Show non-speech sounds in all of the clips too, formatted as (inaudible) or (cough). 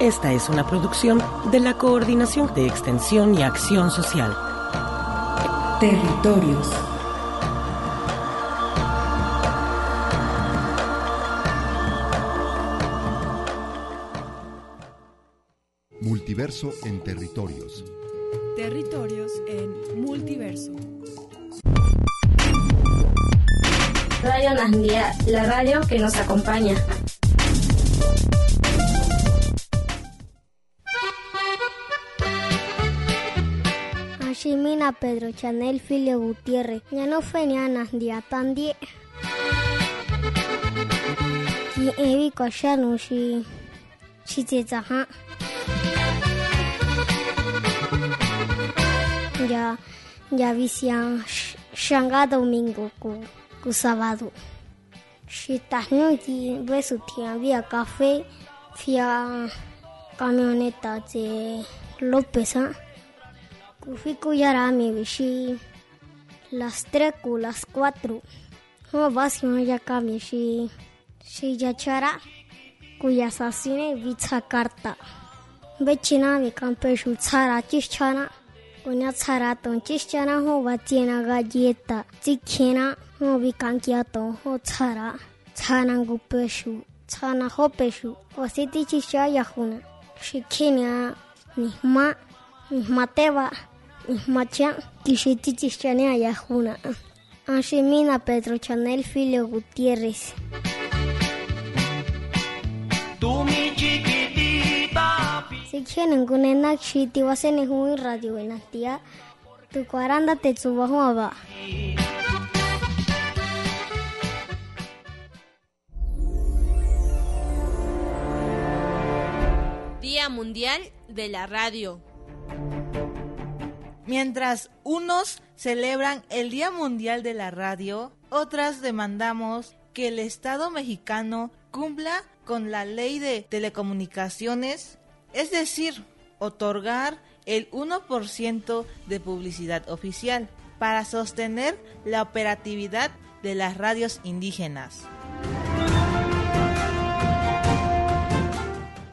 Esta es una producción de la Coordinación de Extensión y Acción Social. Territorios. Multiverso en territorios. Territorios en multiverso. Radio Nandía, la radio que nos acompaña. Ashimina Pedro Chanel Filio Gutiérrez. Ya no fue ni Nandía Tandie. Ki evi koshanu shi shi tsetsaha. Ya ya visian shanga domingo ku ku sábado. Si tahnuti besu tian vía café vía camioneta de López. ¿ah? Kufikuyarami vishi. Las tres cu las cuatro. Oh, vas y Hobasyon yakami shi. Shiyachara. Kuyasasine mi campe su tsara chichana. Una tsara ton chichana ho batiena galleta. Tikena ho bikankiaton ho tsara. Tsanangu peshu. Tsana ho peshu. Ositi chicha yahuna. Shikenia. ma. Nihmateba. Nihmacha kishiti chichane ayahuna. Anshimina Pedro Chanel Filio Gutiérrez. Si quieren kunena chiti wasene hui radio enatia. Tu cuaranda te subajo aba. Día Mundial de la Radio. Mientras unos celebran el Día Mundial de la Radio, otras demandamos que el Estado mexicano cumpla con la ley de telecomunicaciones, es decir, otorgar el 1% de publicidad oficial para sostener la operatividad de las radios indígenas.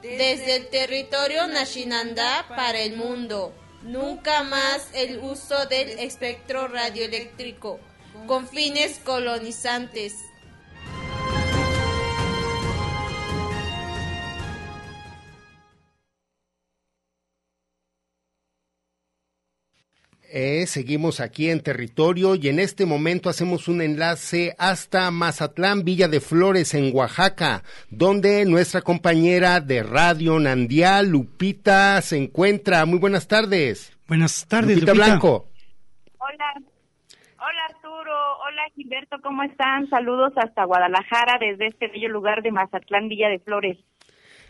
Desde el territorio Nashinanda para el mundo. Nunca más el uso del espectro radioeléctrico con fines colonizantes. Eh, seguimos aquí en territorio y en este momento hacemos un enlace hasta Mazatlán, Villa de Flores, en Oaxaca, donde nuestra compañera de Radio Nandía, Lupita, se encuentra. Muy buenas tardes. Buenas tardes, Lupita, Lupita. Blanco. Hola, hola Arturo, hola Gilberto, ¿cómo están? Saludos hasta Guadalajara desde este bello lugar de Mazatlán, Villa de Flores.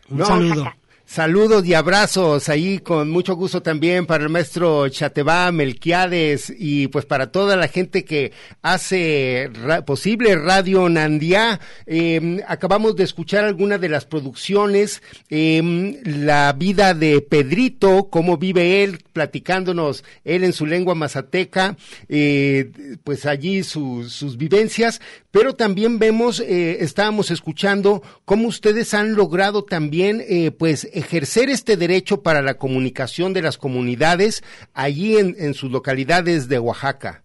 Un saludo. Saludos y abrazos ahí con mucho gusto también para el maestro Chatebá Melquiades y pues para toda la gente que hace posible Radio Nandía. Eh, acabamos de escuchar algunas de las producciones, eh, la vida de Pedrito, cómo vive él, platicándonos él en su lengua mazateca, eh, pues allí su, sus vivencias, pero también vemos, eh, estábamos escuchando cómo ustedes han logrado también eh, pues ejercer este derecho para la comunicación de las comunidades allí en, en sus localidades de Oaxaca.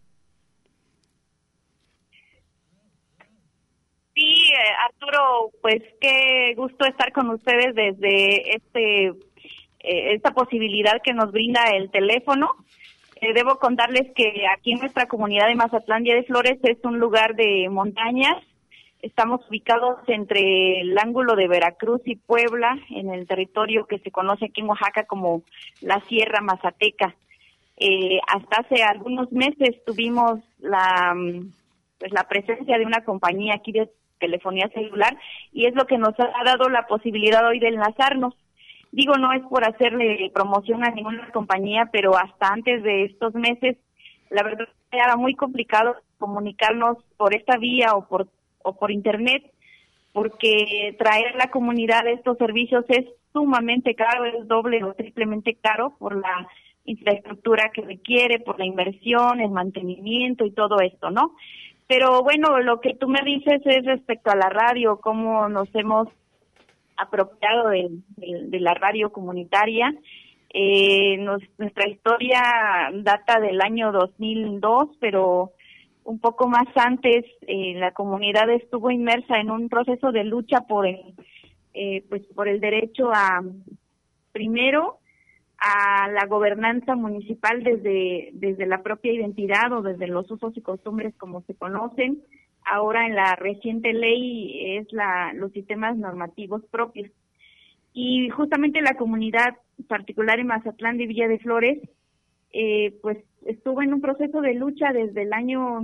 Sí, eh, Arturo, pues qué gusto estar con ustedes desde este eh, esta posibilidad que nos brinda el teléfono. Eh, debo contarles que aquí en nuestra comunidad de Mazatlán Día de Flores es un lugar de montañas. Estamos ubicados entre el ángulo de Veracruz y Puebla, en el territorio que se conoce aquí en Oaxaca como la Sierra Mazateca. Eh, hasta hace algunos meses tuvimos la, mm, pues la presencia de una compañía aquí de telefonía celular y es lo que nos ha dado la posibilidad hoy de enlazarnos. Digo, no es por hacerle promoción a ninguna compañía, pero hasta antes de estos meses, la verdad era muy complicado comunicarnos por esta vía o por, o por internet, porque traer la comunidad estos servicios es sumamente caro, es doble o triplemente caro por la infraestructura que requiere, por la inversión, el mantenimiento y todo esto, ¿no? Pero bueno, lo que tú me dices es respecto a la radio, cómo nos hemos apropiado de, de, la radio comunitaria. Eh, nuestra historia data del año 2002, pero un poco más antes eh, la comunidad estuvo inmersa en un proceso de lucha por el, eh, pues por el derecho a primero a la gobernanza municipal desde desde la propia identidad o desde los usos y costumbres como se conocen ahora en la reciente ley es la, los sistemas normativos propios. Y justamente la comunidad particular en Mazatlán de Villa de Flores, eh, pues estuvo en un proceso de lucha desde el año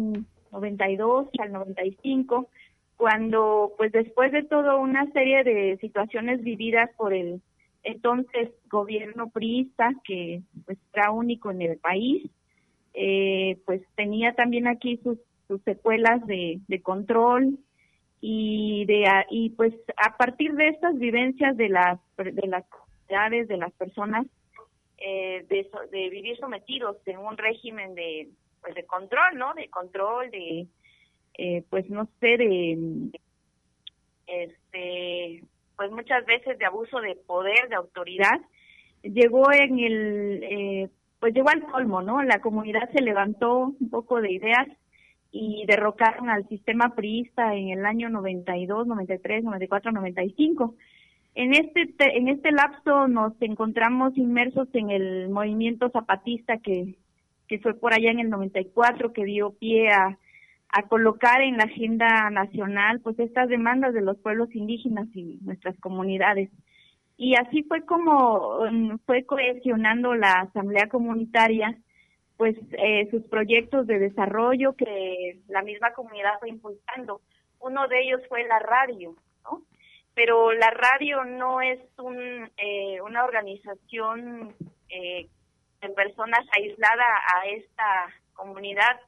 92 al 95, cuando pues después de toda una serie de situaciones vividas por el entonces gobierno priista, que pues era único en el país, eh, pues tenía también aquí sus sus secuelas de, de control y de y pues a partir de estas vivencias de las de las comunidades de las personas eh, de, de vivir sometidos en un régimen de pues de control no de control de eh, pues no sé de este pues muchas veces de abuso de poder de autoridad llegó en el eh, pues llegó al colmo no la comunidad se levantó un poco de ideas y derrocaron al sistema priista en el año 92, 93, 94, 95. En este en este lapso nos encontramos inmersos en el movimiento zapatista que que fue por allá en el 94 que dio pie a a colocar en la agenda nacional pues estas demandas de los pueblos indígenas y nuestras comunidades. Y así fue como mm, fue cohesionando la asamblea comunitaria pues eh, sus proyectos de desarrollo que la misma comunidad fue impulsando. Uno de ellos fue la radio, ¿no? Pero la radio no es un, eh, una organización eh, de personas aislada a esta comunidad.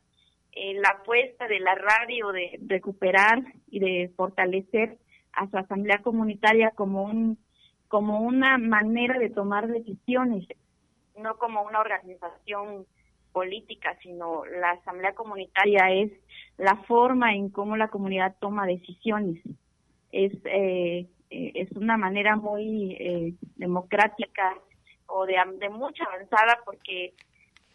la apuesta de la radio de recuperar y de fortalecer a su asamblea comunitaria como un como una manera de tomar decisiones, no como una organización política, sino la asamblea comunitaria es la forma en cómo la comunidad toma decisiones. Es, eh, eh, es una manera muy eh, democrática o de, de mucha avanzada porque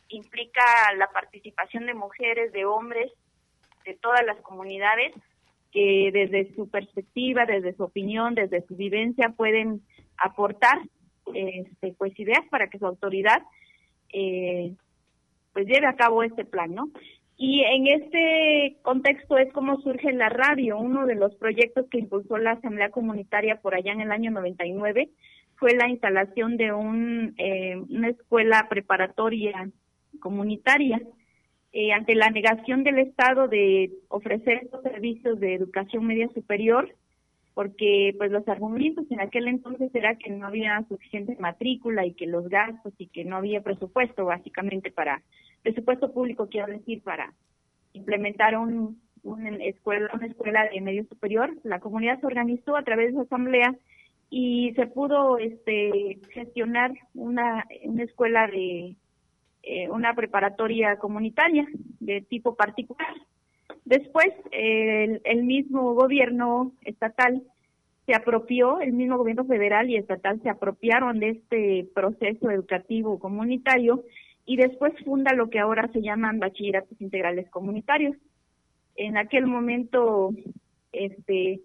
implica la participación de mujeres, de hombres, de todas las comunidades que desde su perspectiva, desde su opinión, desde su vivencia pueden aportar este, pues ideas para que su autoridad eh, pues lleve a cabo este plan, ¿no? Y en este contexto es como surge la radio, uno de los proyectos que impulsó la Asamblea Comunitaria por allá en el año 99 fue la instalación de un, eh, una escuela preparatoria comunitaria. Eh, ante la negación del Estado de ofrecer estos servicios de educación media superior, porque pues los argumentos en aquel entonces era que no había suficiente matrícula y que los gastos y que no había presupuesto básicamente para presupuesto público quiero decir para implementar un, una escuela una escuela de medio superior. La comunidad se organizó a través de esa asamblea y se pudo este gestionar una una escuela de eh, una preparatoria comunitaria de tipo particular Después, el, mismo gobierno estatal se apropió, el mismo gobierno federal y estatal se apropiaron de este proceso educativo comunitario y después funda lo que ahora se llaman bachilleratos integrales comunitarios. En aquel momento, este,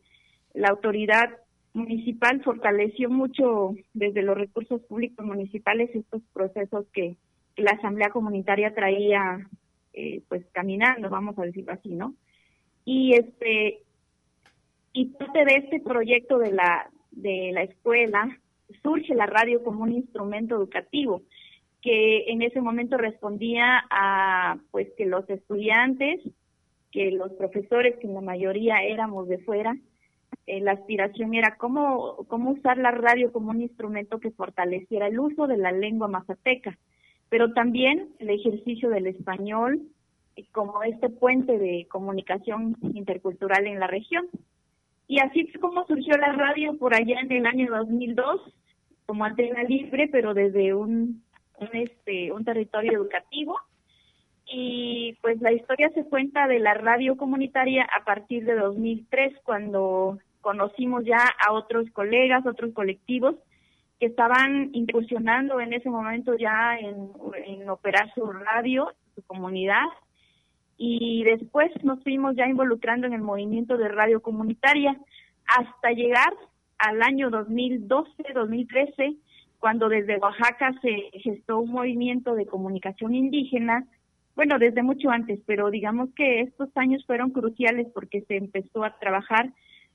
la autoridad municipal fortaleció mucho desde los recursos públicos municipales estos procesos que, la asamblea comunitaria traía eh, pues caminando, vamos a decirlo así, ¿no? Y este y parte de este proyecto de la de la escuela surge la radio como un instrumento educativo que en ese momento respondía a pues que los estudiantes, que los profesores, que en la mayoría éramos de fuera, eh, la aspiración era cómo, cómo usar la radio como un instrumento que fortaleciera el uso de la lengua mazateca, pero también el ejercicio del español como este puente de comunicación intercultural en la región. Y así es como surgió la radio por allá en el año 2002, como antena libre, pero desde un un, este, un territorio educativo. Y pues la historia se cuenta de la radio comunitaria a partir de 2003, cuando conocimos ya a otros colegas, otros colectivos que estaban incursionando en ese momento ya en, operar su radio, su comunidad, y después nos fuimos ya involucrando en el movimiento de radio comunitaria hasta llegar al año 2012, 2013, cuando desde Oaxaca se gestó un movimiento de comunicación indígena, bueno, desde mucho antes, pero digamos que estos años fueron cruciales porque se empezó a trabajar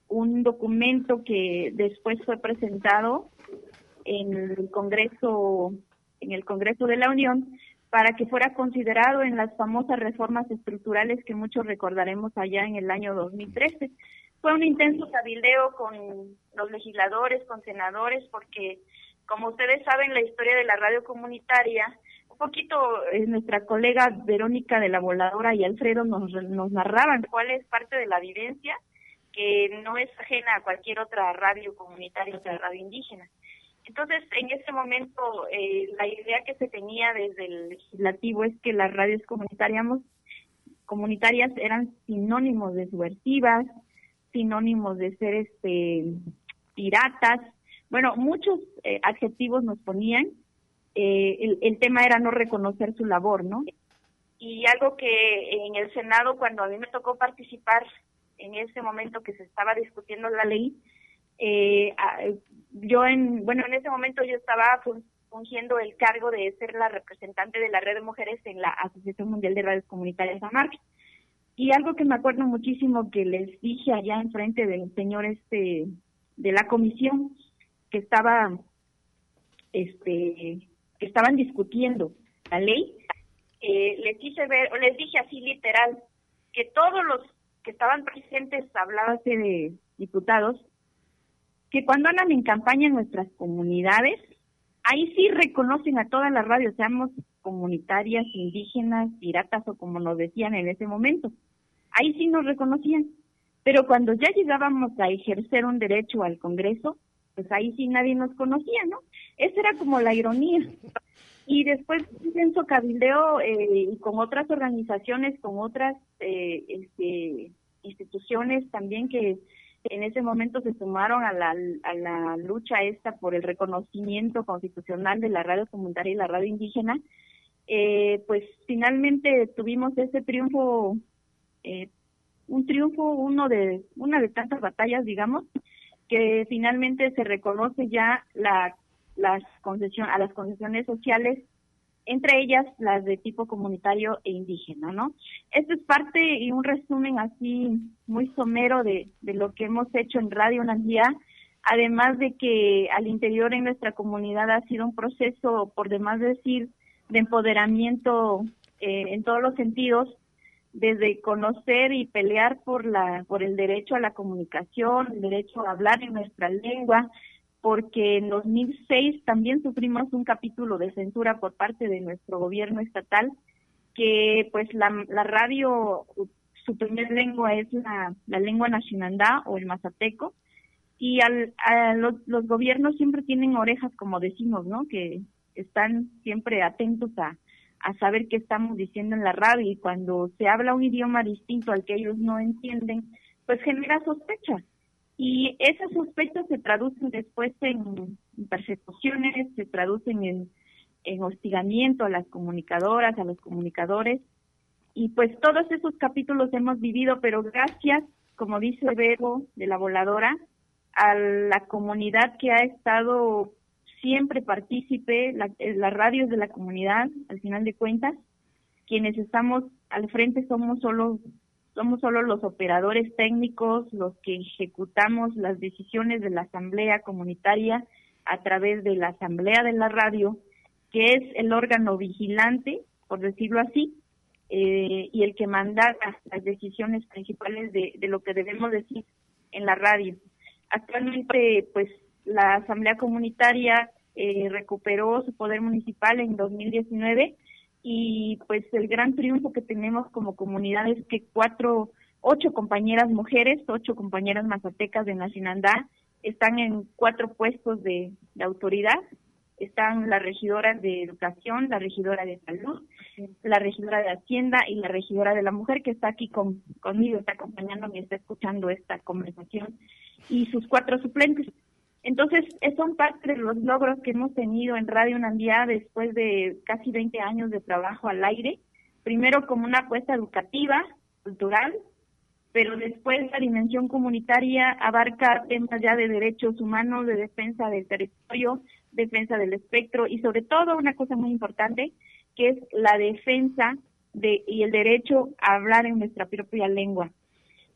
un documento que después fue presentado en el Congreso en el Congreso de la Unión para que fuera considerado en las famosas reformas estructurales que muchos recordaremos allá en el año 2013. Fue un intenso cabildeo con los legisladores, con senadores, porque como ustedes saben, la historia de la radio comunitaria, un poquito eh, nuestra colega Verónica de la Voladora y Alfredo nos, nos narraban cuál es parte de la vivencia que no es ajena a cualquier otra radio comunitaria, otra radio indígena. Entonces, en ese momento, eh, la idea que se tenía desde el legislativo es que las radios comunitarias, comunitarias eran sinónimos de subversivas, sinónimos de ser este piratas, bueno, muchos eh, adjetivos nos ponían. Eh, el, tema era no reconocer su labor, ¿no? Y algo que en el Senado, cuando a mí me tocó participar en ese momento que se estaba discutiendo la ley, eh, yo en, bueno, en ese momento yo estaba fungiendo el cargo de ser la representante de la red de mujeres en la Asociación Mundial de Radios Comunitarias AMARC. Y algo que me acuerdo muchísimo que les dije allá enfrente del señor este de la comisión que estaba este que estaban discutiendo la ley eh, les hice ver o les dije así literal que todos los que estaban presentes hablábase de diputados que cuando andan en campaña en nuestras comunidades ahí sí reconocen a todas las radios seamos comunitarias indígenas piratas o como nos decían en ese momento ahí sí nos reconocían pero cuando ya llegábamos a ejercer un derecho al Congreso, pues ahí sí nadie nos conocía, ¿no? Esa era como la ironía. Y después pienso cabildeo eh, con otras organizaciones, con otras eh, este, instituciones también que en ese momento se sumaron a la, a la lucha esta por el reconocimiento constitucional de la radio comunitaria y la radio indígena, eh, pues finalmente tuvimos ese triunfo, eh, un triunfo, uno de, una de tantas batallas, digamos, que finalmente se reconoce ya la, las concesión, a las concesiones sociales, entre ellas las de tipo comunitario e indígena, ¿no? Esto es parte y un resumen así muy somero de, de lo que hemos hecho en Radio Nandía, además de que al interior en nuestra comunidad ha sido un proceso, por demás decir, de empoderamiento eh, en todos los sentidos, desde conocer y pelear por la por el derecho a la comunicación, el derecho a hablar en nuestra lengua, porque en 2006 también sufrimos un capítulo de censura por parte de nuestro gobierno estatal que pues la, la radio su primer lengua es la, la lengua nacionandá o el mazateco y al, a los, los gobiernos siempre tienen orejas como decimos, ¿no? Que están siempre atentos a, a saber qué estamos diciendo en la radio y cuando se habla un idioma distinto al que ellos no entienden, pues genera sospechas. Y esas sospechas se traducen después en persecuciones, se traducen en, en hostigamiento a las comunicadoras, a los comunicadores. Y pues todos esos capítulos hemos vivido, pero gracias, como dice Vero de la voladora, a la comunidad que ha estado siempre partícipe, la, eh, las radios de la comunidad, al final de cuentas, quienes estamos al frente somos solo somos solo los operadores técnicos, los que ejecutamos las decisiones de la asamblea comunitaria a través de la asamblea de la radio, que es el órgano vigilante, por decirlo así, eh, y el que manda las decisiones principales de, de lo que debemos decir en la radio. Actualmente, pues, la asamblea comunitaria eh, recuperó su poder municipal en 2019 y pues el gran triunfo que tenemos como comunidad es que cuatro, ocho compañeras mujeres, ocho compañeras mazatecas de Nacinandá están en cuatro puestos de, autoridad. Están las regidoras de educación, la regidora de salud, la regidora de Hacienda y la regidora de la mujer que está aquí con, conmigo, está acompañándome, está escuchando esta conversación y sus cuatro suplentes. Entonces, son parte de los logros que hemos tenido en Radio Nandía después de casi 20 años de trabajo al aire. Primero como una apuesta educativa, cultural, pero después la dimensión comunitaria abarca temas ya de derechos humanos, de defensa del territorio, defensa del espectro y sobre todo una cosa muy importante, que es la defensa de, y el derecho a hablar en nuestra propia lengua.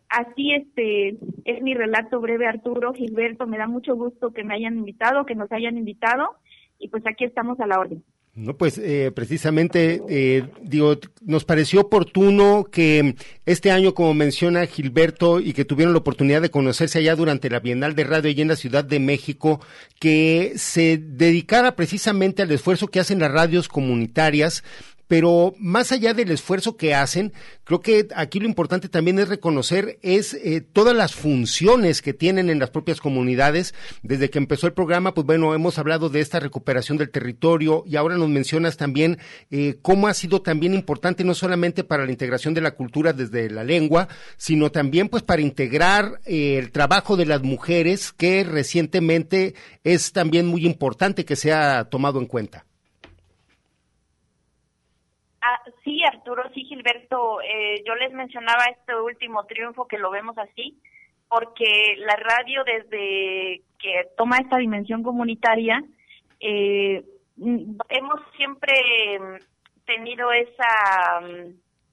Así este es mi relato breve, Arturo, Gilberto, me da mucho gusto que me hayan invitado, que nos hayan invitado y pues aquí estamos a la orden. No, pues eh, precisamente, eh, digo, nos pareció oportuno que este año, como menciona Gilberto, y que tuvieron la oportunidad de conocerse allá durante la Bienal de Radio allí en la Ciudad de México, que se dedicara precisamente al esfuerzo que hacen las radios comunitarias pero más allá del esfuerzo que hacen, creo que aquí lo importante también es reconocer es eh, todas las funciones que tienen en las propias comunidades. Desde que empezó el programa, pues bueno, hemos hablado de esta recuperación del territorio y ahora nos mencionas también eh, cómo ha sido también importante no solamente para la integración de la cultura desde la lengua, sino también pues para integrar eh, el trabajo de las mujeres que recientemente es también muy importante que sea tomado en cuenta. Ah, sí, Arturo, sí, Gilberto, eh, yo les mencionaba este último triunfo que lo vemos así, porque la radio desde que toma esta dimensión comunitaria, eh, hemos siempre tenido esa,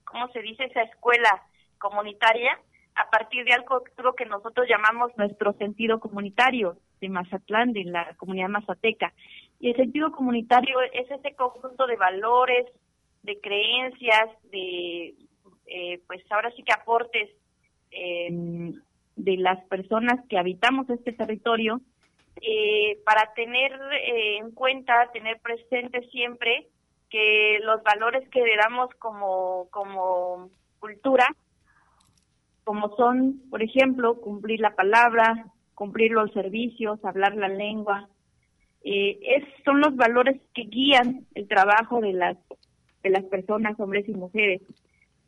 ¿cómo se dice?, esa escuela comunitaria a partir de algo que nosotros llamamos nuestro sentido comunitario de Mazatlán, de la comunidad mazateca. Y el sentido comunitario es ese conjunto de valores, de creencias, de, eh, pues ahora sí que aportes em, de las personas que habitamos este territorio, eh, para tener eh, en cuenta, tener presente siempre que los valores que le damos como, como cultura, como son, por ejemplo, cumplir la palabra, cumplir los servicios, hablar la lengua, es, son los valores que guían el trabajo de las de las personas, hombres y mujeres.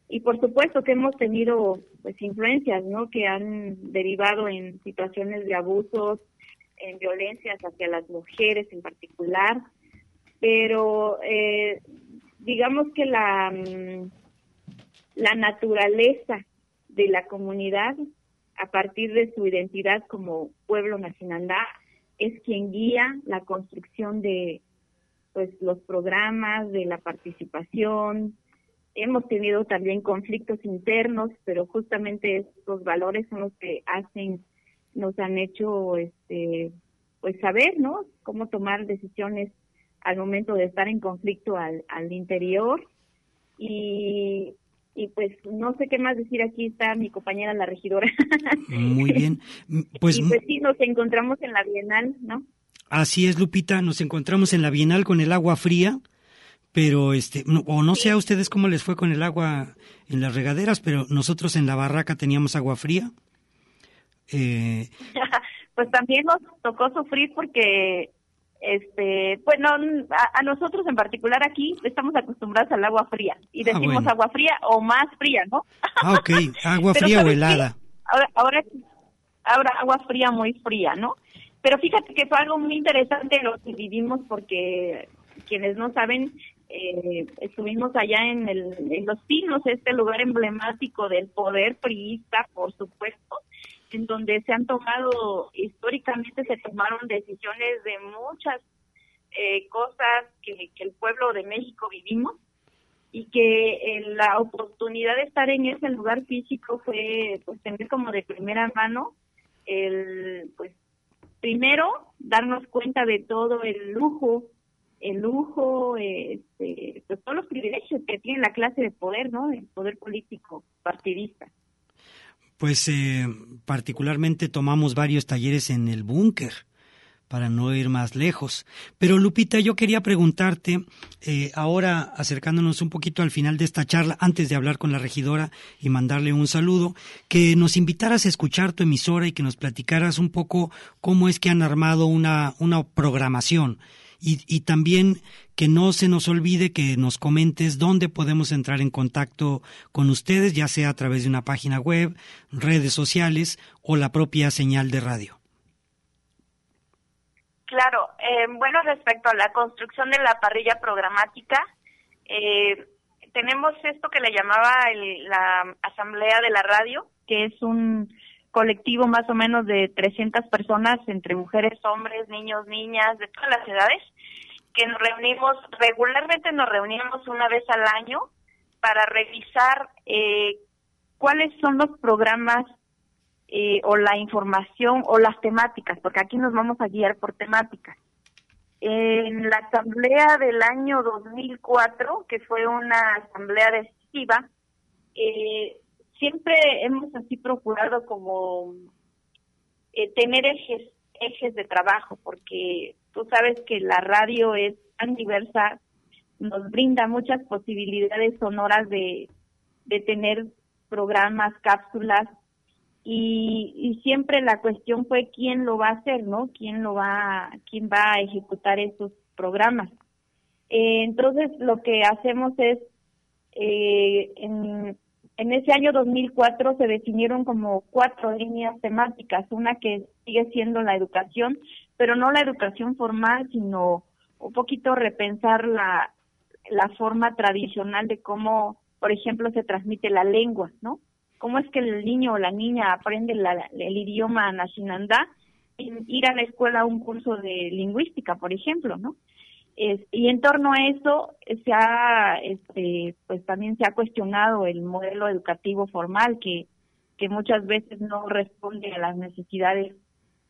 Y por supuesto que hemos tenido pues influencias, ¿no? Que han derivado en situaciones de abusos, en violencias hacia las mujeres en particular, pero eh, digamos que la, mm, la naturaleza de la comunidad a partir de su identidad como pueblo nacional es quien guía la construcción de, pues los programas de la participación. Hemos tenido también conflictos internos, pero justamente estos valores son los que hacen, nos han hecho, este, pues saber, ¿no? Cómo tomar decisiones al momento de estar en conflicto al, al interior. Y, y pues no sé qué más decir, aquí está mi compañera la regidora. Muy bien. (laughs) Pues, y pues sí, nos encontramos en la Bienal, ¿no? Así es, Lupita, nos encontramos en la Bienal con el agua fría, pero este, o no sé a ustedes cómo les fue con el agua en las regaderas, pero nosotros en la barraca teníamos agua fría. Eh, (laughs) pues también nos tocó sufrir porque, este, bueno, a, nosotros en particular aquí estamos acostumbrados al agua fría y ah, decimos agua fría o más fría, ¿no? Ah, ok, (laughs) agua fría o helada. Ahora, ahora, ahora agua fría muy fría, ¿no? Pero fíjate que fue algo muy interesante lo que vivimos porque quienes no saben, eh, estuvimos allá en, el, en Los Pinos, este lugar emblemático del poder priista, por supuesto, en donde se han tomado, históricamente se tomaron decisiones de muchas eh, cosas que, el pueblo de México vivimos y que eh, la oportunidad de estar en ese lugar físico fue pues tener como de primera mano el pues primero darnos cuenta de todo el lujo el lujo este, pues todos los privilegios que tiene la clase de poder no el poder político partidista. Pues eh, particularmente tomamos varios talleres en el búnker para no ir más lejos. Pero Lupita, yo quería preguntarte, eh, ahora acercándonos un poquito al final de esta charla, antes de hablar con la regidora y mandarle un saludo, que nos invitaras a escuchar tu emisora y que nos platicaras un poco cómo es que han armado una, una programación. Y, y, también que no se nos olvide que nos comentes dónde podemos entrar en contacto con ustedes, ya sea a través de una página web, redes sociales o la propia señal de radio. Claro, eh, bueno, respecto a la construcción de la parrilla programática, eh, tenemos esto que le llamaba la Asamblea de la Radio, que es un colectivo más o menos de 300 personas, entre mujeres, hombres, niños, niñas, de todas las edades, que nos reunimos, regularmente nos reunimos una vez al año para revisar eh, cuáles son los programas eh, o la información o las temáticas, porque aquí nos vamos a guiar por temáticas. En la asamblea del año 2004, que fue una asamblea decisiva, eh, siempre hemos así procurado como eh, tener ejes, ejes de trabajo, porque tú sabes que la radio es tan diversa, nos brinda muchas posibilidades sonoras de, de tener programas, cápsulas y, siempre la cuestión fue quién lo va a hacer, ¿no? ¿Quién lo va, quién va a ejecutar esos programas? Eh, entonces lo que hacemos es, eh, en, ese año 2004 se definieron como cuatro líneas temáticas, una que sigue siendo la educación, pero no la educación formal, sino un poquito repensar la forma tradicional de cómo, por ejemplo, se transmite la lengua, ¿no? Cómo es que el niño o la niña aprende el idioma nashinandá ir a la escuela a un curso de lingüística, por ejemplo, ¿no? y en torno a eso se ha, este, pues también se ha cuestionado el modelo educativo formal que, que muchas veces no responde a las necesidades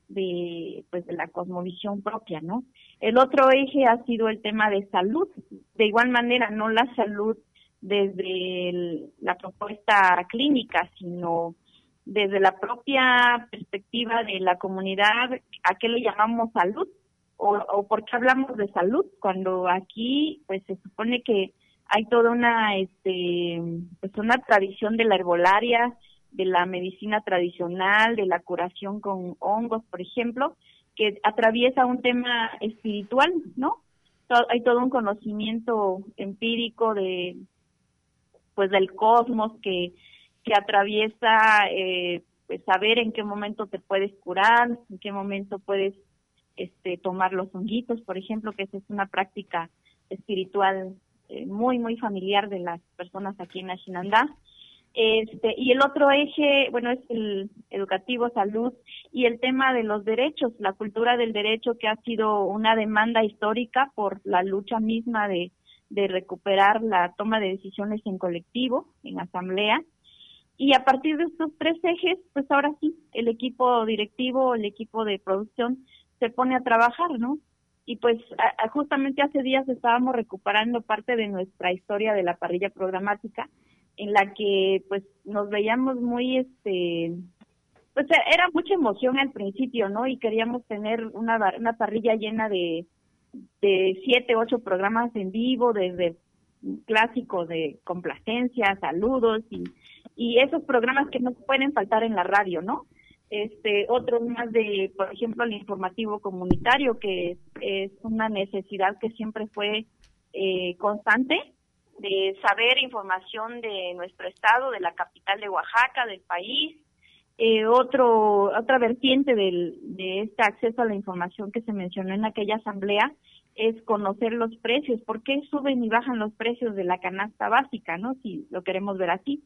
de, pues, de la cosmovisión propia, ¿no? El otro eje ha sido el tema de salud. De igual manera, no la salud desde la propuesta clínica, sino desde la propia perspectiva de la comunidad, ¿a qué le llamamos salud? O, o por qué hablamos de salud cuando aquí pues se supone que hay toda una este pues una tradición de la herbolaria, de la medicina tradicional, de la curación con hongos, por ejemplo, que atraviesa un tema espiritual, ¿no? Hay todo un conocimiento empírico de pues del cosmos que, que atraviesa eh, pues saber en qué momento te puedes curar, en qué momento puedes este tomar los honguitos, por ejemplo, que esa es una práctica espiritual eh, muy muy familiar de las personas aquí en Ashinandá. Este, y el otro eje, bueno, es el educativo, salud y el tema de los derechos, la cultura del derecho que ha sido una demanda histórica por la lucha misma de, de recuperar la toma de decisiones en colectivo, en asamblea. Y a partir de estos tres ejes, pues ahora sí, el equipo directivo, el equipo de producción se pone a trabajar, ¿no? Y pues justamente hace días estábamos recuperando parte de nuestra historia de la parrilla programática, en la que pues nos veíamos muy, este, pues era mucha emoción al principio, ¿no? Y queríamos tener una, una parrilla llena de, de siete, ocho programas en vivo, desde clásicos de complacencia, saludos y, y esos programas que no pueden faltar en la radio, ¿no? Este, otros más de, por ejemplo, el informativo comunitario, que es, una necesidad que siempre fue eh, constante, de saber información de nuestro estado, de la capital de Oaxaca, del país. Eh, otro, otra vertiente del, de este acceso a la información que se mencionó en aquella asamblea es conocer los precios, por qué suben y bajan los precios de la canasta básica, ¿no? Si lo queremos ver así.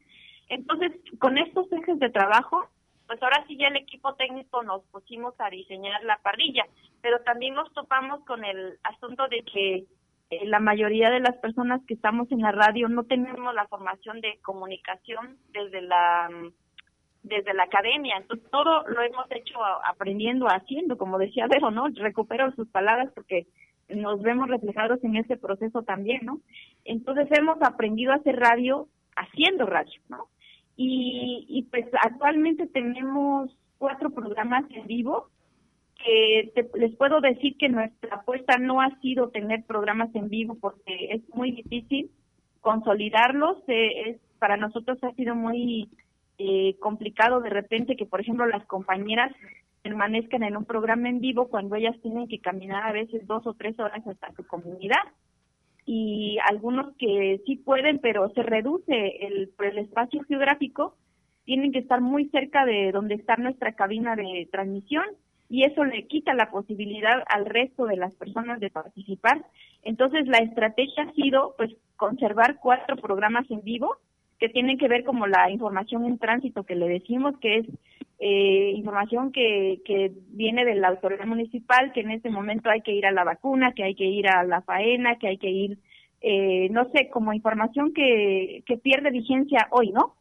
Entonces, con estos ejes de trabajo, pues ahora sí ya el equipo técnico nos pusimos a diseñar la parrilla, pero también nos topamos con el asunto de que eh, la mayoría de las personas que estamos en la radio no tenemos la formación de comunicación desde la desde la academia, entonces todo lo hemos hecho aprendiendo, haciendo, como decía Vero, ¿no? Recupero sus palabras porque nos vemos reflejados en ese proceso también, ¿no? Entonces hemos aprendido a hacer radio haciendo radio, ¿no? Y, y pues actualmente tenemos cuatro programas en vivo que les puedo decir que nuestra apuesta no ha sido tener programas en vivo porque es muy difícil consolidarlos. Eh, es, para nosotros ha sido muy eh, complicado de repente que, por ejemplo, las compañeras permanezcan en un programa en vivo cuando ellas tienen que caminar a veces dos o tres horas hasta su comunidad. Y algunos que sí pueden, pero se reduce el, el espacio geográfico, tienen que estar muy cerca de donde está nuestra cabina de transmisión y eso le quita la posibilidad al resto de las personas de participar. Entonces la estrategia ha sido pues conservar cuatro programas en vivo que tienen que ver como la información en tránsito que le decimos que es eh, información que, que viene de la autoridad municipal, que en este momento hay que ir a la vacuna, que hay que ir a la faena, que hay que ir, eh, no sé, como información que, que pierde vigencia hoy, ¿no?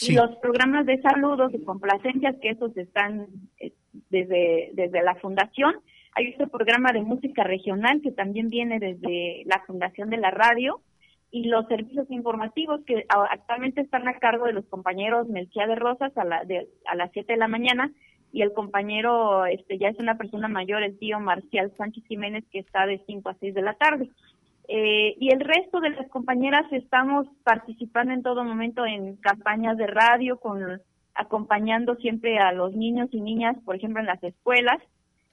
Y los programas de saludos y complacencias, que esos están eh, desde, desde la fundación. Hay otro programa de música regional que también viene desde la fundación de la radio y los servicios informativos que actualmente están a cargo de los compañeros Melchía de Rosas a, la, de, a las 7 de la mañana y el compañero este ya es una persona mayor, el tío Marcial Sánchez Jiménez, que está de 5 a 6 de la tarde. Eh, y el resto de las compañeras estamos participando en todo momento en campañas de radio, con acompañando siempre a los niños y niñas, por ejemplo, en las escuelas.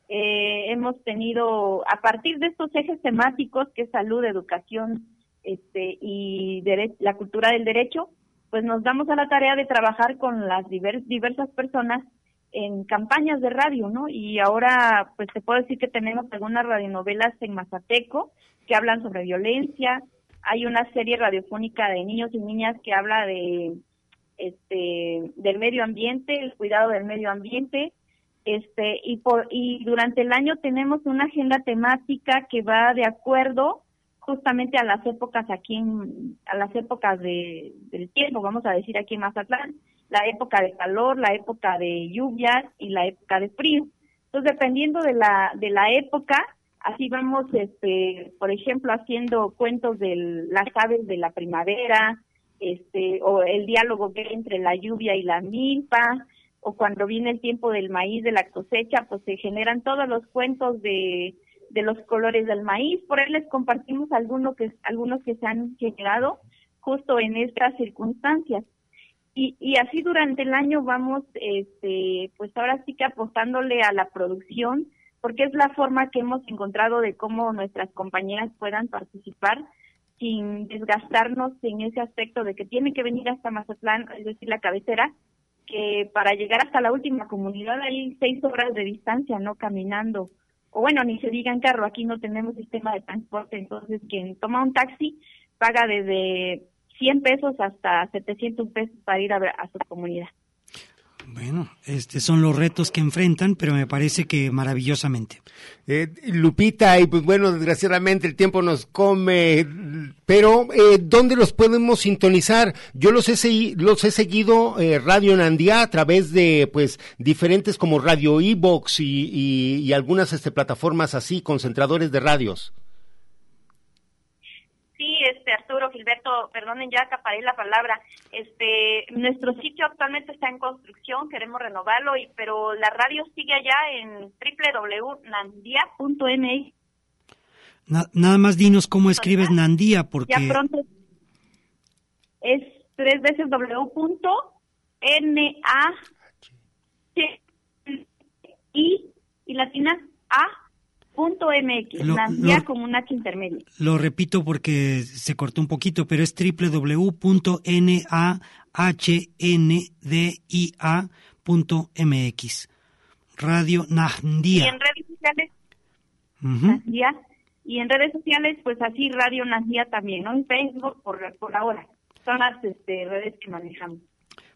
Eh, hemos tenido, a partir de estos ejes temáticos, que es salud, educación este, y la cultura del derecho, pues nos damos a la tarea de trabajar con las diversas personas en campañas de radio, ¿no? Y ahora, pues te puedo decir que tenemos algunas radionovelas en Mazateco que hablan sobre violencia. Hay una serie radiofónica de niños y niñas que habla de este del medio ambiente, el cuidado del medio ambiente. Este y por y durante el año tenemos una agenda temática que va de acuerdo justamente a las épocas aquí a las épocas de, del tiempo, vamos a decir aquí en Mazatlán, la época de calor, la época de lluvias y la época de frío. Entonces, dependiendo de la de la época, Así vamos, este, por ejemplo, haciendo cuentos de las aves de la primavera, este, o el diálogo que hay entre la lluvia y la milpa, o cuando viene el tiempo del maíz, de la cosecha, pues se generan todos los cuentos de, de los colores del maíz. Por ahí les compartimos algunos que, algunos que se han generado justo en estas circunstancias. Y, y así durante el año vamos, este, pues ahora sí que apostándole a la producción porque es la forma que hemos encontrado de cómo nuestras compañeras puedan participar sin desgastarnos en ese aspecto de que tienen que venir hasta Mazatlán, es decir, la cabecera, que para llegar hasta la última comunidad hay seis horas de distancia, ¿no? Caminando. O bueno, ni se diga en carro, aquí no tenemos sistema de transporte, entonces quien toma un taxi paga desde 100 pesos hasta 700 pesos para ir a, a su comunidad. Bueno, este son los retos que enfrentan, pero me parece que maravillosamente. Eh, Lupita, y pues bueno, desgraciadamente el tiempo nos come, pero eh, ¿dónde los podemos sintonizar? Yo los he, los he seguido eh, Radio Nandía a través de pues diferentes como Radio Evox y, y, algunas este, plataformas así, concentradores de radios. Sí, este Arturo Gilberto, perdonen ya acaparé la palabra. Este, nuestro sitio actualmente está en construcción, queremos renovarlo, y, pero la radio sigue allá en www.nandia.mx. nada más dinos cómo escribes Nandía, porque ya pronto es tres veces w.n.a y y latina a Punto MX, lo, como un H intermedio. Lo repito porque se cortó un poquito, pero es www.nahndia.mx. Radio Nahndia. Y en redes sociales, y en redes sociales, pues así Radio Nahndia también, ¿no? En Facebook por, por ahora. Son las este, redes que manejamos.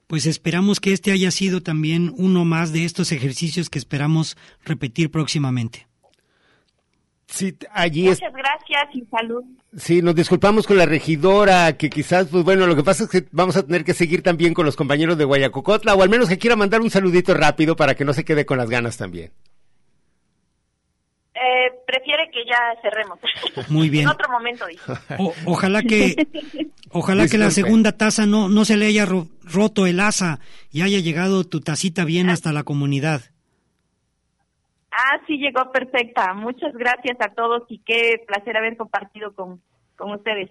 pues esperamos que este haya sido también uno más de estos ejercicios que esperamos repetir próximamente. Sí, allí es, Muchas gracias y salud. sí, nos disculpamos con la regidora, que quizás, pues bueno, lo que pasa es que vamos a tener que seguir también con los compañeros de Guayacocotla, o al menos que quiera mandar un saludito rápido para que no se quede con las ganas también. Eh, prefiere que ya cerremos. (laughs) Muy bien. en otro momento. O- ojalá que (laughs) ojalá que la segunda taza no, no se le haya ro- roto el asa y haya llegado tu tacita bien hasta la comunidad. Ah, sí, llegó perfecta. Muchas gracias a todos y qué placer haber compartido con, con ustedes.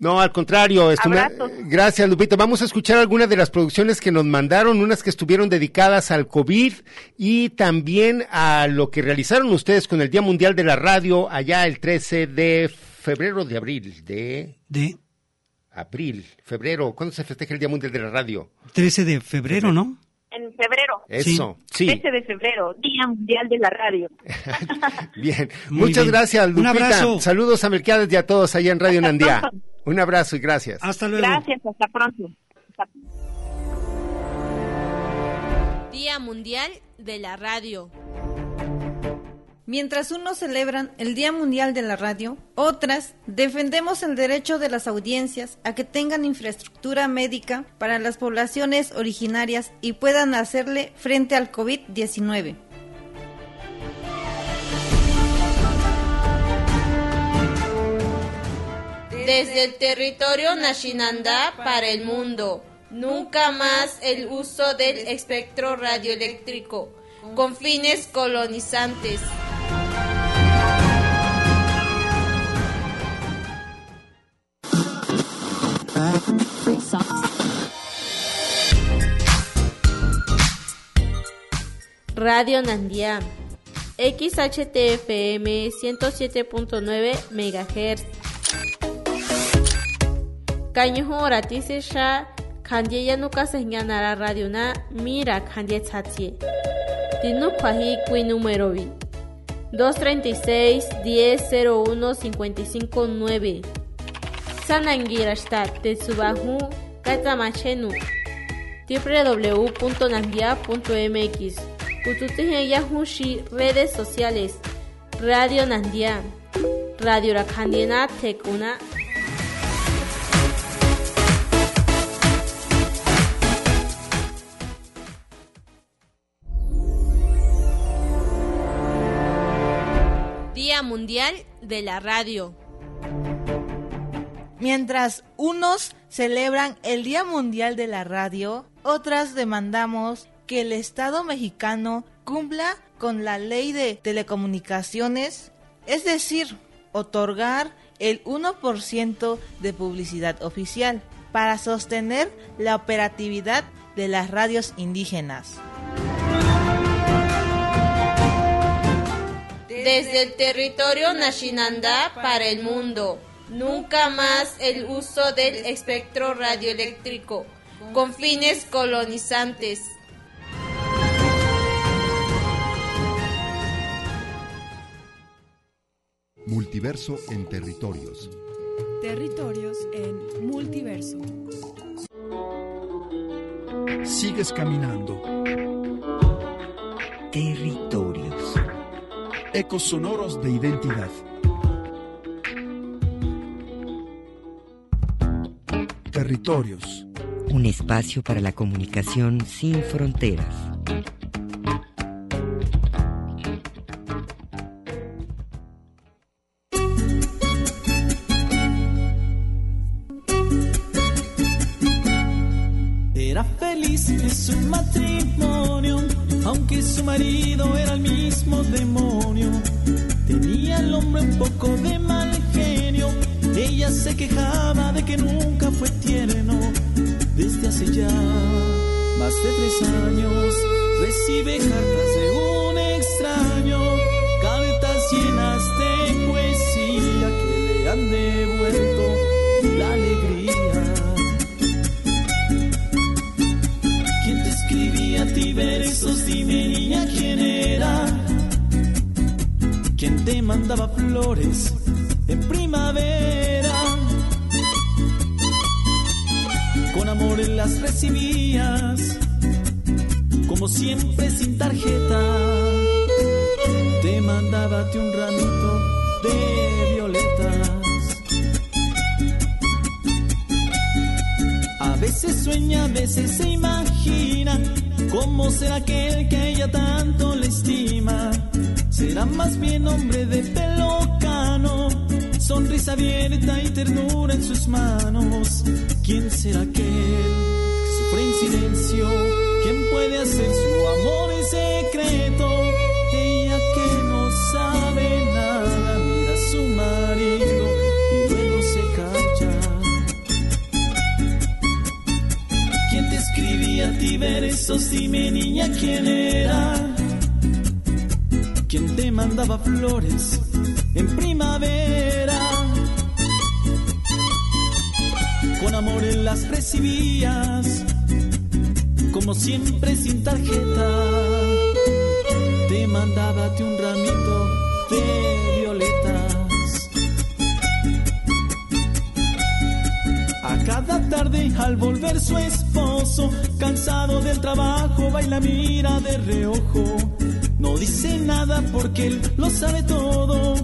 No, al contrario, estu- Abrazos. gracias Lupita. Vamos a escuchar algunas de las producciones que nos mandaron, unas que estuvieron dedicadas al COVID y también a lo que realizaron ustedes con el Día Mundial de la Radio allá el 13 de febrero de abril, de De abril, febrero. ¿Cuándo se festeja el Día Mundial de la Radio? 13 de febrero, ¿no? En febrero. Eso, sí. 13 de febrero, Día Mundial de la Radio. (laughs) Bien, Muy muchas bien. gracias Un Lupita. abrazo. Saludos a Melquiades y a todos allá en Radio Hasta Nandía. pronto. Un abrazo y gracias. Hasta luego. Gracias, hasta pronto. Hasta- Día Mundial de la Radio. Mientras unos celebran el Día Mundial de la Radio, otras defendemos el derecho de las audiencias a que tengan infraestructura médica para las poblaciones originarias y puedan hacerle frente al COVID-19. Desde el territorio Nashinandá para el mundo. Nunca más el uso del espectro radioeléctrico con fines colonizantes. Radio Nandía. XHTFM 107.9 MHz. Kañuhu oratice sha khandie yanuka señanara radio na mira khandie tsatsie. Tinu kwahi kui número vi. 236 1001 559. Sanangira stat Tetsubahu Katamachenu www.nandia.mx Kututihe Yahushi redes sociales. Radio Nandia. Radio Rakandiena Tekuna Día Mundial de la Radio. Mientras unos celebran el Día Mundial de la Radio, otras demandamos que el Estado mexicano cumpla con la ley de telecomunicaciones, es decir, otorgar el 1% de publicidad oficial para sostener la operatividad de las radios indígenas. Desde el territorio Nashinandá para el mundo. Nunca más el uso del espectro radioeléctrico con fines colonizantes. Multiverso en territorios. Territorios en multiverso. Sigues caminando. Territorios. Ecos sonoros de identidad. Territorios. Un espacio para la comunicación sin fronteras. Versos? Dime niña quién era. ¿Quién te mandaba flores en primavera? Con amor las recibías, como siempre sin tarjeta. Te mandaba un ramito al volver su esposo, cansado del trabajo, baila mira de reojo no dice nada porque él lo sabe todo.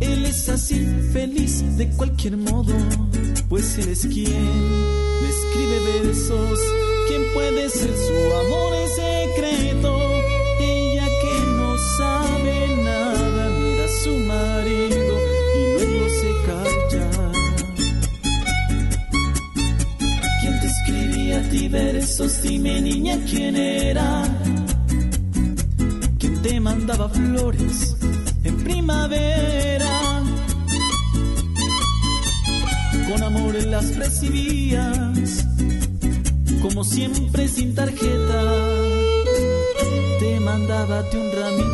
Él es así, feliz de cualquier modo. Pues él es quien le escribe versos. ¿Quién puede ser su amor en secreto? Dime niña quién era te mandaba flores en primavera. Con amor las recibías, como siempre sin tarjeta. Te mandaba un ramito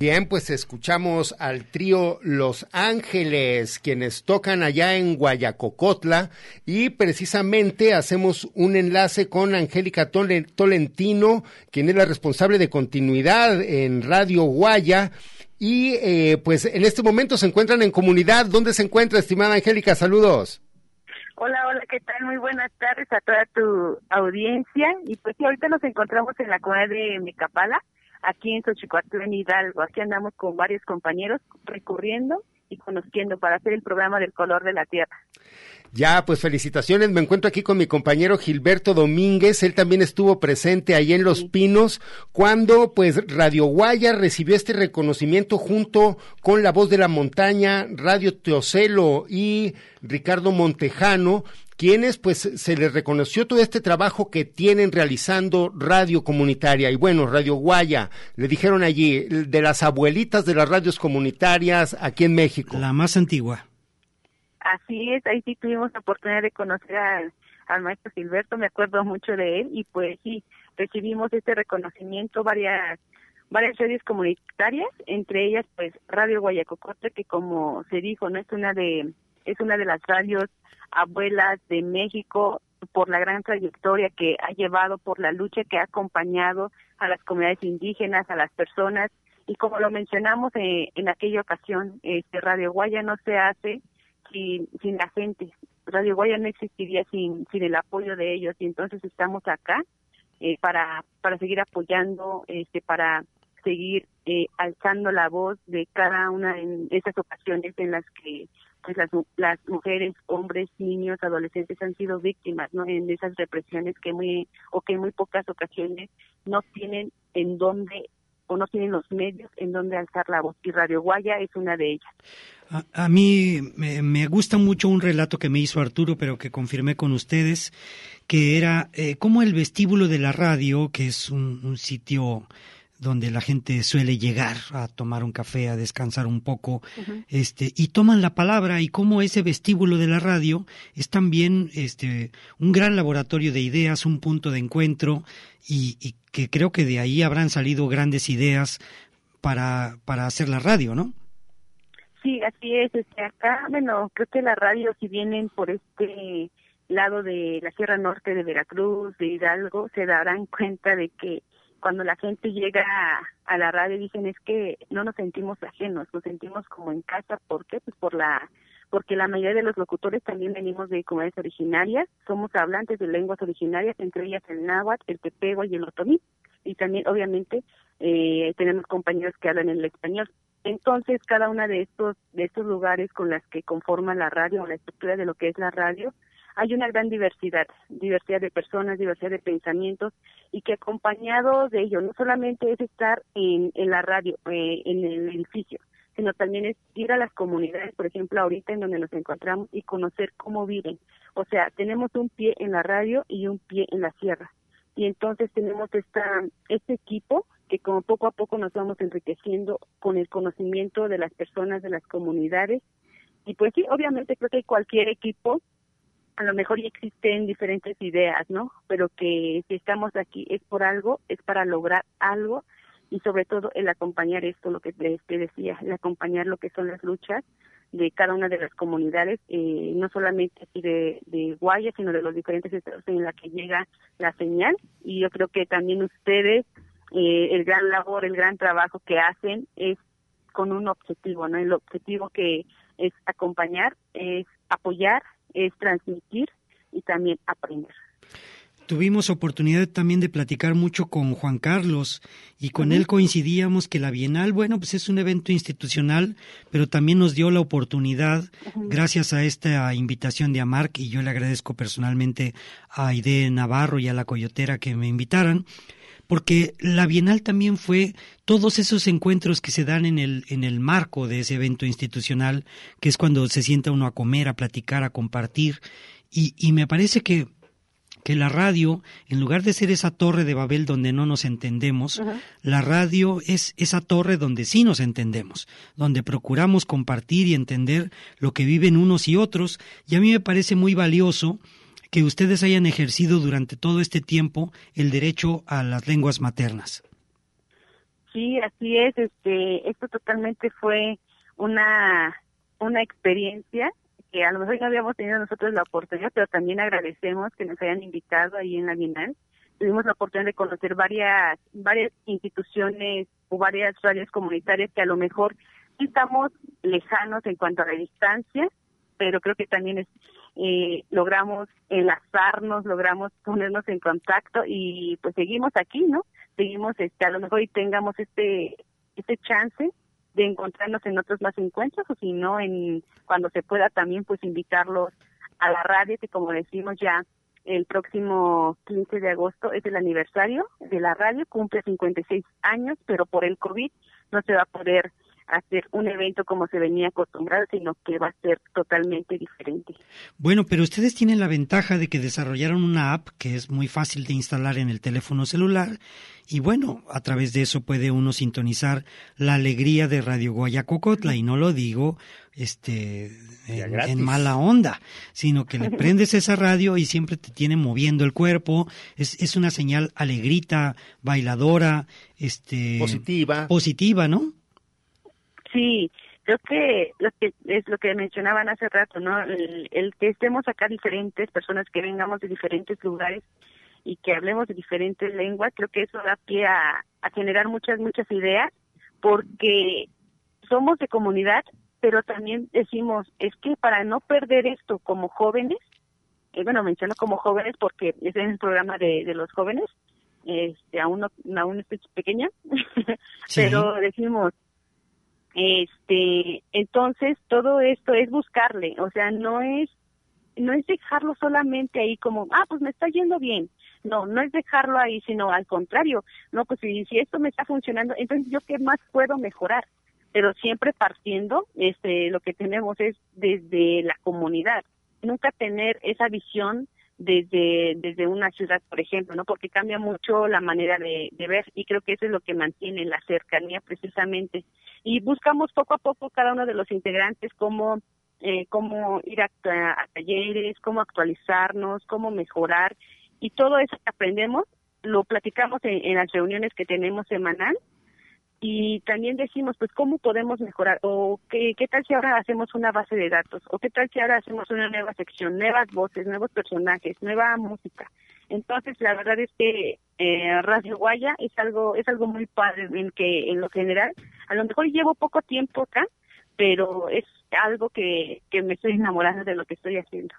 Bien, pues escuchamos al trío Los Ángeles, quienes tocan allá en Guayacocotla y precisamente hacemos un enlace con Angélica Tolentino, quien es la responsable de continuidad en Radio Guaya. Y eh, pues en este momento se encuentran en comunidad. ¿Dónde se encuentra, estimada Angélica? Saludos. Hola, hola, ¿qué tal? Muy buenas tardes a toda tu audiencia. Y pues sí, ahorita nos encontramos en la comunidad de Mecapala aquí en Xochicoatlán, Hidalgo. Aquí andamos con varios compañeros recurriendo y conociendo para hacer el programa del color de la tierra. Ya, pues felicitaciones. Me encuentro aquí con mi compañero Gilberto Domínguez. Él también estuvo presente ahí en Los Pinos cuando, pues, Radio Guaya recibió este reconocimiento junto con La Voz de la Montaña, Radio Teocelo y Ricardo Montejano quienes pues se les reconoció todo este trabajo que tienen realizando radio comunitaria. Y bueno, Radio Guaya, le dijeron allí, de las abuelitas de las radios comunitarias aquí en México. La más antigua. Así es, ahí sí tuvimos la oportunidad de conocer al, maestro Silberto, me acuerdo mucho de él, y pues sí, recibimos este reconocimiento, varias varias radios comunitarias, entre ellas pues Radio Guayacocote, que como se dijo, no es una de es una de las radios abuelas de México por la gran trayectoria que ha llevado, por la lucha que ha acompañado a las comunidades indígenas, a las personas. Y como lo mencionamos eh, en aquella ocasión, este Radio Guaya no se hace sin, sin la gente. Radio Guaya no existiría sin, sin el apoyo de ellos y entonces estamos acá eh, para, para seguir apoyando, este, para seguir eh, alzando la voz de cada una de esas ocasiones en las que pues las, las mujeres, hombres, niños, adolescentes han sido víctimas, ¿no? En esas represiones que muy o que en muy pocas ocasiones no tienen en dónde o no tienen los medios en donde alzar la voz. Y Radio Guaya es una de ellas. A, mí me, gusta mucho un relato que me hizo Arturo, pero que confirmé con ustedes, que era eh, como el vestíbulo de la radio, que es un sitio donde la gente suele llegar a tomar un café, a descansar un poco, este, y toman la palabra y como ese vestíbulo de la radio es también este, un gran laboratorio de ideas, un punto de encuentro, y, y que creo que de ahí habrán salido grandes ideas para, para hacer la radio, ¿no? Sí, así es. Este, acá, bueno, creo que la radio, si vienen por este lado de la Sierra Norte de Veracruz, de Hidalgo, se darán cuenta de que cuando la gente llega a, la radio dicen es que no nos sentimos ajenos, nos sentimos como en casa. ¿Por qué? Pues por la porque la mayoría de los locutores también venimos de comunidades originarias, somos hablantes de lenguas originarias, entre ellas el náhuatl, el tepego y el otomí, y también obviamente eh, tenemos compañeros que hablan el español. Entonces, cada una de estos de estos lugares con las que conforma la radio o la estructura de lo que es la radio, hay una gran diversidad, diversidad de personas, diversidad de pensamientos y que acompañado de ello no solamente es estar en, en la radio, eh, en el edificio, sino también es ir a las comunidades, por ejemplo, ahorita en donde nos encontramos y conocer cómo viven. O sea, tenemos un pie en la radio y un pie en la sierra. Y entonces tenemos esta, este equipo que como poco a poco nos vamos enriqueciendo con el conocimiento de las personas, de las comunidades. Y pues sí, obviamente creo que cualquier equipo a lo mejor ya existen diferentes ideas, ¿no? Pero que si estamos aquí es por algo, es para lograr algo y sobre todo el acompañar esto, lo que te decía, el acompañar lo que son las luchas de cada una de las comunidades, eh, no solamente de, de Guaya, sino de los diferentes estados en la que llega la señal. Y yo creo que también ustedes, eh, el gran labor, el gran trabajo que hacen es con un objetivo, ¿no? El objetivo que es acompañar, es apoyar es transmitir y también aprender. Tuvimos oportunidad también de platicar mucho con Juan Carlos y con él coincidíamos que la Bienal, bueno, pues es un evento institucional, pero también nos dio la oportunidad, gracias a esta invitación de Amarc, y yo le agradezco personalmente a Aide Navarro y a la Coyotera que me invitaran, porque la Bienal también fue todos esos encuentros que se dan en el, en el marco de ese evento institucional, que es cuando se sienta uno a comer, a platicar, a compartir, y, y me parece que que la radio, en lugar de ser esa torre de Babel donde no nos entendemos, la radio es esa torre donde sí nos entendemos, donde procuramos compartir y entender lo que viven unos y otros, y a mí me parece muy valioso que ustedes hayan ejercido durante todo este tiempo el derecho a las lenguas maternas. Sí, así es. Este, esto totalmente fue una una experiencia que a lo mejor no habíamos tenido nosotros la oportunidad, pero también agradecemos que nos hayan invitado ahí en la Bienal. Tuvimos la oportunidad de conocer varias varias instituciones o varias radios comunitarias que a lo mejor estamos lejanos en cuanto a la distancia, pero creo que también es eh, logramos enlazarnos, logramos ponernos en contacto y pues seguimos aquí, ¿no? Seguimos, este, a lo mejor y tengamos este, este chance de encontrarnos en otros más encuentros o si no, en, cuando se pueda también pues invitarlos a la radio, que como decimos ya el próximo 15 de agosto es el aniversario de la radio, cumple 56 años, pero por el COVID no se va a poder hacer un evento como se venía acostumbrado, sino que va a ser totalmente diferente. Bueno, pero ustedes tienen la ventaja de que desarrollaron una app que es muy fácil de instalar en el teléfono celular y bueno, a través de eso puede uno sintonizar la alegría de Radio Guayacocotla y no lo digo este en, mala onda, sino que le prendes esa radio y siempre te tiene moviendo el cuerpo, es, es una señal alegrita, bailadora, este positiva. Positiva, ¿no? Sí, creo que lo que es lo que mencionaban hace rato, ¿no? El, que estemos acá diferentes personas, que vengamos de diferentes lugares y que hablemos de diferentes lenguas, creo que eso da pie a, generar muchas, muchas ideas, porque somos de comunidad, pero también decimos, es que para no perder esto como jóvenes, eh, bueno, menciono como jóvenes porque es en el programa de, de los jóvenes, este, aún, no, aún estoy pequeña, (laughs) pero decimos, este, entonces todo esto es buscarle, o sea, no es no es dejarlo solamente ahí como, ah, pues me está yendo bien. No, no es dejarlo ahí, sino al contrario, no, pues si, si esto me está funcionando, entonces yo qué más puedo mejorar. Pero siempre partiendo, este, lo que tenemos es desde la comunidad, nunca tener esa visión desde, desde una ciudad, por ejemplo, ¿no? Porque cambia mucho la manera de, ver y creo que eso es lo que mantiene la cercanía precisamente. Y buscamos poco a poco cada uno de los integrantes cómo, eh, cómo ir a, talleres, cómo actualizarnos, cómo mejorar y todo eso que aprendemos lo platicamos en, las reuniones que tenemos semanal y también decimos, pues, ¿cómo podemos mejorar? O ¿qué, qué tal si ahora hacemos una base de datos? ¿O qué tal si ahora hacemos una nueva sección, nuevas voces, nuevos personajes, nueva música? Entonces, la verdad es que eh, Radio Guaya es algo es algo muy padre en que en lo general, a lo mejor llevo poco tiempo acá, pero es algo que, que me estoy enamorando de lo que estoy haciendo.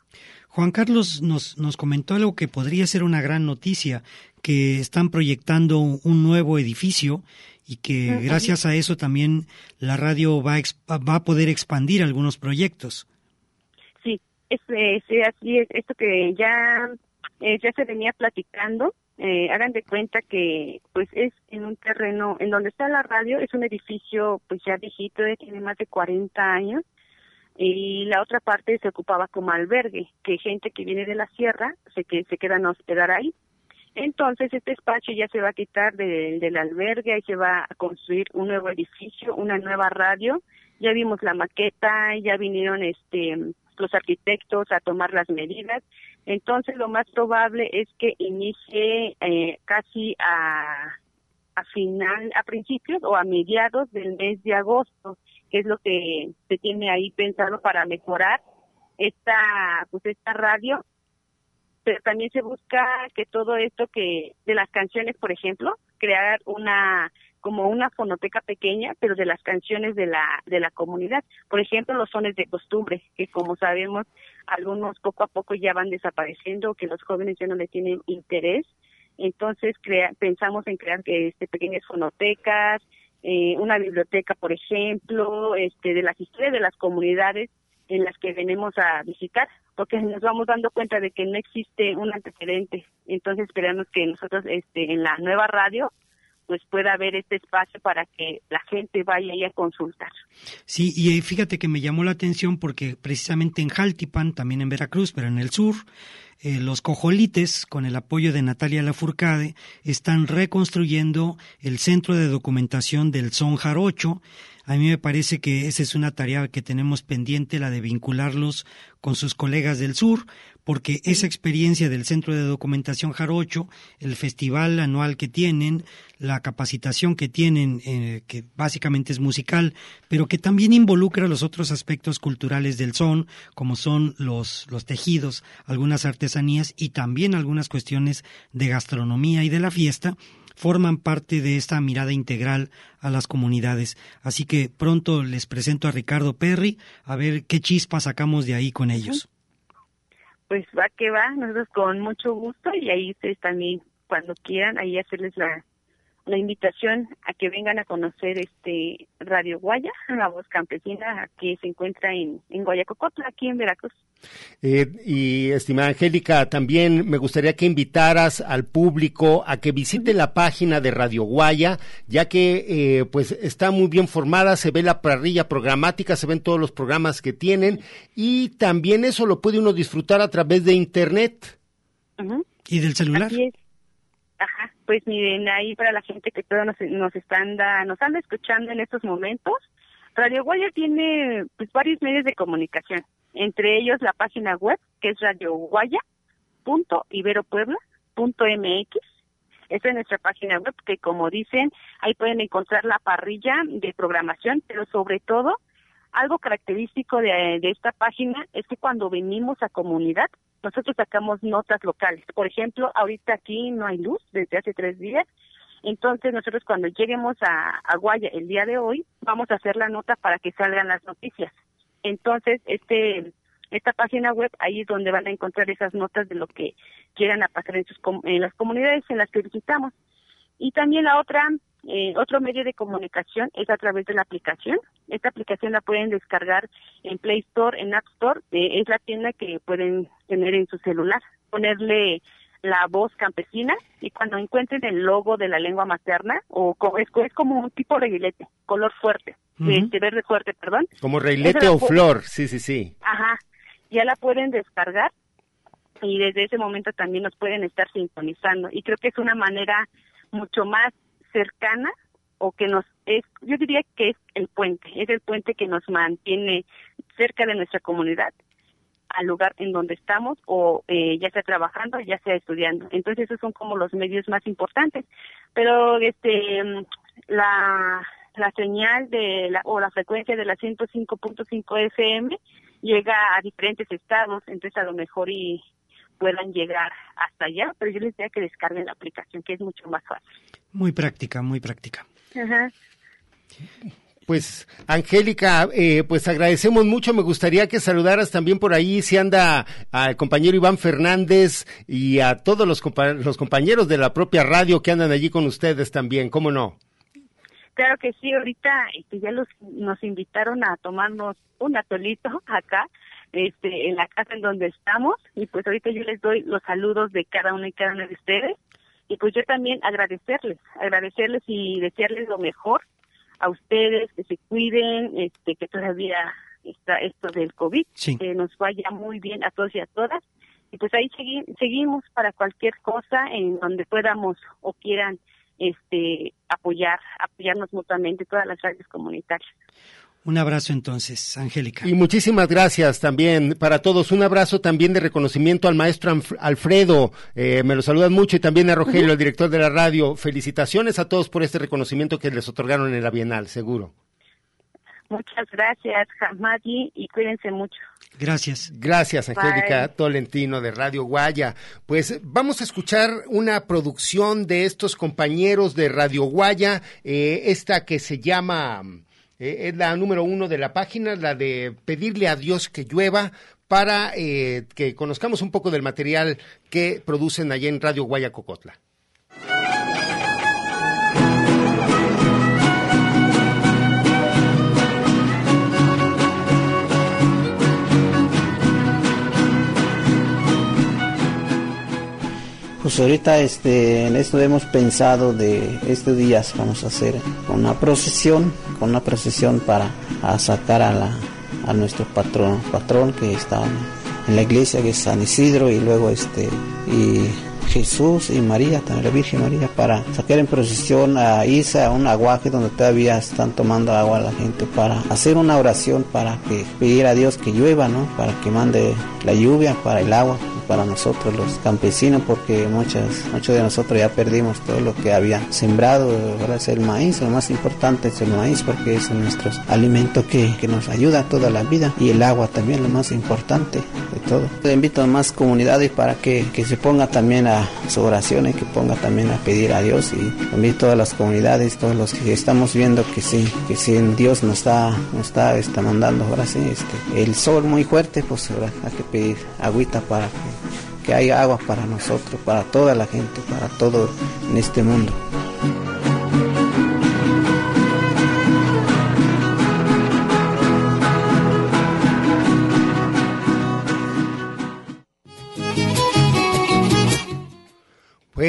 Juan Carlos nos, nos comentó algo que podría ser una gran noticia, que están proyectando un nuevo edificio y que gracias a eso también la radio va a, va a poder expandir algunos proyectos. Sí, es, es, así es, esto que ya, eh, ya se venía platicando, eh, hagan de cuenta que pues es en un terreno, en donde está la radio, es un edificio pues ya viejito, eh, tiene más de 40 años, y la otra parte se ocupaba como albergue, que gente que viene de la sierra se, que, se quedan a hospedar ahí. Entonces este espacio ya se va a quitar del albergue y se va a construir un nuevo edificio, una nueva radio. Ya vimos la maqueta, ya vinieron este los arquitectos a tomar las medidas. Entonces lo más probable es que inicie eh, casi a, a final, a principios o a mediados del mes de agosto, que es lo que se tiene ahí pensado para mejorar esta pues esta radio pero también se busca que todo esto que de las canciones, por ejemplo, crear una como una fonoteca pequeña, pero de las canciones de la de la comunidad. Por ejemplo, los sones de costumbre, que como sabemos, algunos poco a poco ya van desapareciendo, que los jóvenes ya no le tienen interés. Entonces, crea, pensamos en crear este pequeñas fonotecas, eh, una biblioteca, por ejemplo, este de las historias de las comunidades en las que venimos a visitar, porque nos vamos dando cuenta de que no existe un antecedente. Entonces esperamos que nosotros este, en la nueva radio pues pueda haber este espacio para que la gente vaya ahí a consultar. Sí, y eh, fíjate que me llamó la atención porque precisamente en Jaltipan, también en Veracruz, pero en el sur, eh, los cojolites, con el apoyo de Natalia Lafourcade, están reconstruyendo el centro de documentación del Son Jarocho, a mí me parece que esa es una tarea que tenemos pendiente, la de vincularlos con sus colegas del sur, porque esa experiencia del Centro de Documentación Jarocho, el festival anual que tienen, la capacitación que tienen, eh, que básicamente es musical, pero que también involucra los otros aspectos culturales del son, como son los, los tejidos, algunas artesanías y también algunas cuestiones de gastronomía y de la fiesta, forman parte de esta mirada integral a las comunidades. Así que pronto les presento a Ricardo Perry a ver qué chispas sacamos de ahí con ellos. Pues va que va, nosotros con mucho gusto y ahí ustedes también cuando quieran ahí hacerles la la invitación a que vengan a conocer este Radio Guaya, (laughs) la voz campesina que se encuentra en, en Guayacocotla, aquí en Veracruz. Eh, y estimada Angélica, también me gustaría que invitaras al público a que visite la página de Radio Guaya, ya que eh, pues está muy bien formada, se ve la parrilla programática, se ven todos los programas que tienen y también eso lo puede uno disfrutar a través de internet. ¿Y del celular? Ajá, pues miren, ahí para la gente que todavía nos, nos están nos anda escuchando en estos momentos, Radio Guaya tiene pues varios medios de comunicación, entre ellos la página web que es radioguaya.iberopuebla.mx. Esta es nuestra página web que como dicen, ahí pueden encontrar la parrilla de programación, pero sobre todo algo característico de, de esta página es que cuando venimos a comunidad nosotros sacamos notas locales. Por ejemplo, ahorita aquí no hay luz desde hace tres días. Entonces nosotros cuando lleguemos a, a Guaya el día de hoy, vamos a hacer la nota para que salgan las noticias. Entonces, este esta página web, ahí es donde van a encontrar esas notas de lo que quieran a pasar en, sus, en las comunidades en las que visitamos. Y también la otra eh, otro medio de comunicación es a través de la aplicación. Esta aplicación la pueden descargar en Play Store, en App Store. Eh, es la tienda que pueden tener en su celular. Ponerle la voz campesina y cuando encuentren el logo de la lengua materna, o es, es como un tipo de reguilete, color fuerte, este verde fuerte, perdón. Como reguilete o flor, sí, sí, sí. Ajá, ya la pueden descargar y desde ese momento también nos pueden estar sintonizando. Y creo que es una manera mucho más cercana o que nos es, yo diría que es el puente, es el puente que nos mantiene cerca de nuestra comunidad al lugar en donde estamos o eh, ya sea trabajando ya sea estudiando. Entonces esos son como los medios más importantes. Pero este la, la señal de la, o la frecuencia de la 105.5 FM llega a diferentes estados, entonces a lo mejor y puedan llegar hasta allá, pero yo les diría que descarguen la aplicación, que es mucho más fácil. Muy práctica, muy práctica. Ajá. Pues, Angélica, eh, pues agradecemos mucho. Me gustaría que saludaras también por ahí si anda al compañero Iván Fernández y a todos los, compa los compañeros de la propia radio que andan allí con ustedes también, ¿cómo no? Claro que sí, ahorita este, ya los, nos invitaron a tomarnos un atolito acá, este, en la casa en donde estamos, y pues ahorita yo les doy los saludos de cada uno y cada uno de ustedes, y pues yo también agradecerles, agradecerles y desearles lo mejor a ustedes, que se cuiden, este, que todavía está esto del COVID, que nos vaya muy bien a todos y a todas, y pues ahí segui seguimos para cualquier cosa en donde podamos o quieran este apoyar, apoyarnos mutuamente todas las radios comunitarias. Un abrazo entonces, Angélica. Y muchísimas gracias también para todos. Un abrazo también de reconocimiento al maestro Alfredo. Eh, me lo saludan mucho y también a Rogelio, el director de la radio. Felicitaciones a todos por este reconocimiento que les otorgaron en la Bienal, seguro. Muchas gracias, Hamadi, y cuídense mucho. Gracias. Gracias, Angélica Tolentino de Radio Guaya. Pues vamos a escuchar una producción de estos compañeros de Radio Guaya, eh, esta que se llama eh, es la número uno de la página, la de pedirle a Dios que llueva para eh, que conozcamos un poco del material que producen allá en Radio Guayacocotla. Pues ahorita este, en esto hemos pensado de estos días vamos a hacer una procesión, una procesión para sacar a, la, a nuestro patrón, patrón que está en la iglesia que es San Isidro y luego este y Jesús y María, también la Virgen María, para sacar en procesión a Isa, a un aguaje donde todavía están tomando agua la gente, para hacer una oración para que pedir a Dios que llueva, ¿no? Para que mande la lluvia para el agua, para nosotros los campesinos porque muchas, muchos de nosotros ya perdimos todo lo que había sembrado, ahora es el maíz, lo más importante es el maíz porque es nuestro alimento que, que nos ayuda toda la vida y el agua también lo más importante de todo. Le invito a más comunidades para que, que se ponga también a sus oraciones, que ponga también a pedir a Dios y invito a las comunidades, todos los que estamos viendo que sí, que sí Dios nos está, nos está, está mandando ahora sí, este, el sol muy fuerte, pues ahora hay que pedir agüita para que hay agua para nosotros, para toda la gente, para todo en este mundo.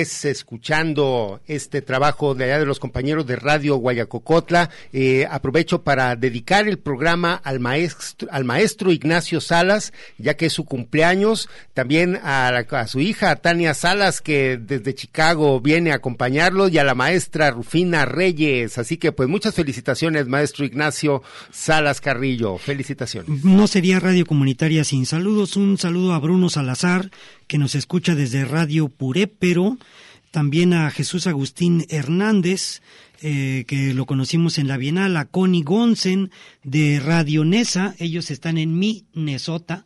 Escuchando este trabajo de allá de los compañeros de Radio Guayacocotla, eh, aprovecho para dedicar el programa al maestro, al maestro Ignacio Salas, ya que es su cumpleaños, también a, su hija Tania Salas, que desde Chicago viene a acompañarlo, y a la maestra Rufina Reyes. Así que pues muchas felicitaciones, maestro Ignacio Salas Carrillo. Felicitaciones. No sería radio comunitaria sin saludos. Un saludo a Bruno Salazar, que nos escucha desde Radio Purépero, también a Jesús Agustín Hernández, eh, que lo conocimos en la Bienal, a Connie Gonsen de Radio Nesa, ellos están en Minnesota.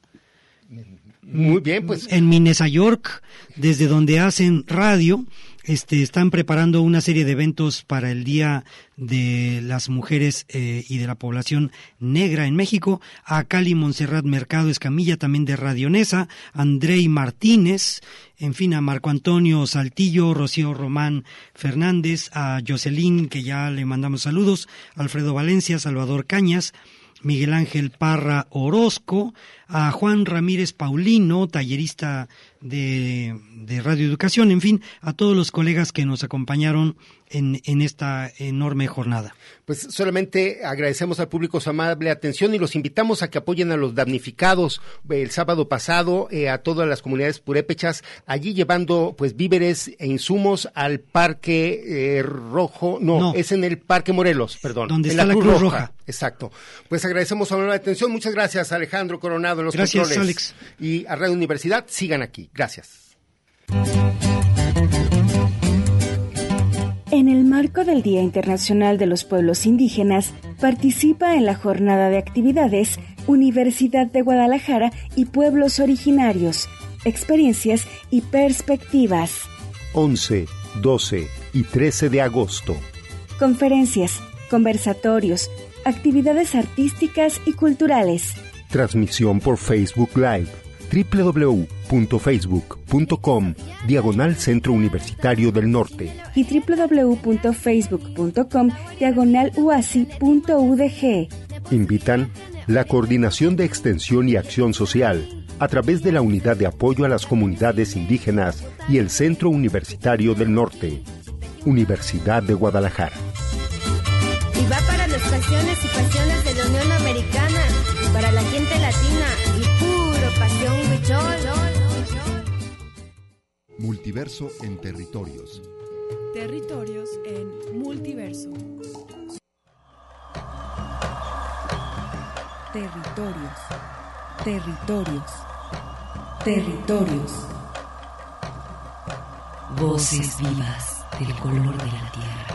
Muy bien, pues. En Minnesota, York, desde donde hacen radio. Este, están preparando una serie de eventos para el Día de las Mujeres eh, y de la Población Negra en México. A Cali Montserrat Mercado Escamilla, también de Radionesa. Andrei Martínez. En fin, a Marco Antonio Saltillo, Rocío Román Fernández, a Jocelyn, que ya le mandamos saludos. Alfredo Valencia, Salvador Cañas. Miguel Ángel Parra Orozco, a Juan Ramírez Paulino, tallerista de, de Radio Educación, en fin, a todos los colegas que nos acompañaron en, en, esta enorme jornada. Pues solamente agradecemos al público su amable atención y los invitamos a que apoyen a los damnificados el sábado pasado eh, a todas las comunidades purépechas, allí llevando pues víveres e insumos al Parque eh, Rojo, no, es en el Parque Morelos, perdón. Donde está la, Cruz, Roja. Exacto. Pues agradecemos su amable atención. Muchas gracias Alejandro Coronado en los gracias, Alex. Y a Radio Universidad, sigan aquí. Gracias. En el marco del Día Internacional de los Pueblos Indígenas, participa en la jornada de actividades Universidad de Guadalajara y Pueblos Originarios, experiencias y perspectivas. 11, 12 y 13 de agosto. Conferencias, conversatorios, actividades artísticas y culturales. Transmisión por Facebook Live www.facebook.com Diagonal Centro Universitario del Norte y www.facebook.com Diagonal UASI.udg. Invitan la Coordinación de Extensión y Acción Social a través de la Unidad de Apoyo a las Comunidades Indígenas y el Centro Universitario del Norte, Universidad de Guadalajara. Multiverso en territorios. Territorios en multiverso. Territorios. Territorios. Territorios. Voces vivas del color de la tierra.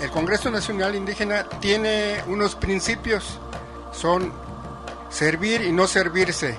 El Congreso Nacional Indígena tiene unos principios, son servir y no servirse,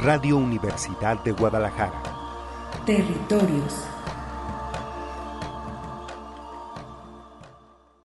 Radio Universidad de Guadalajara. Territorios.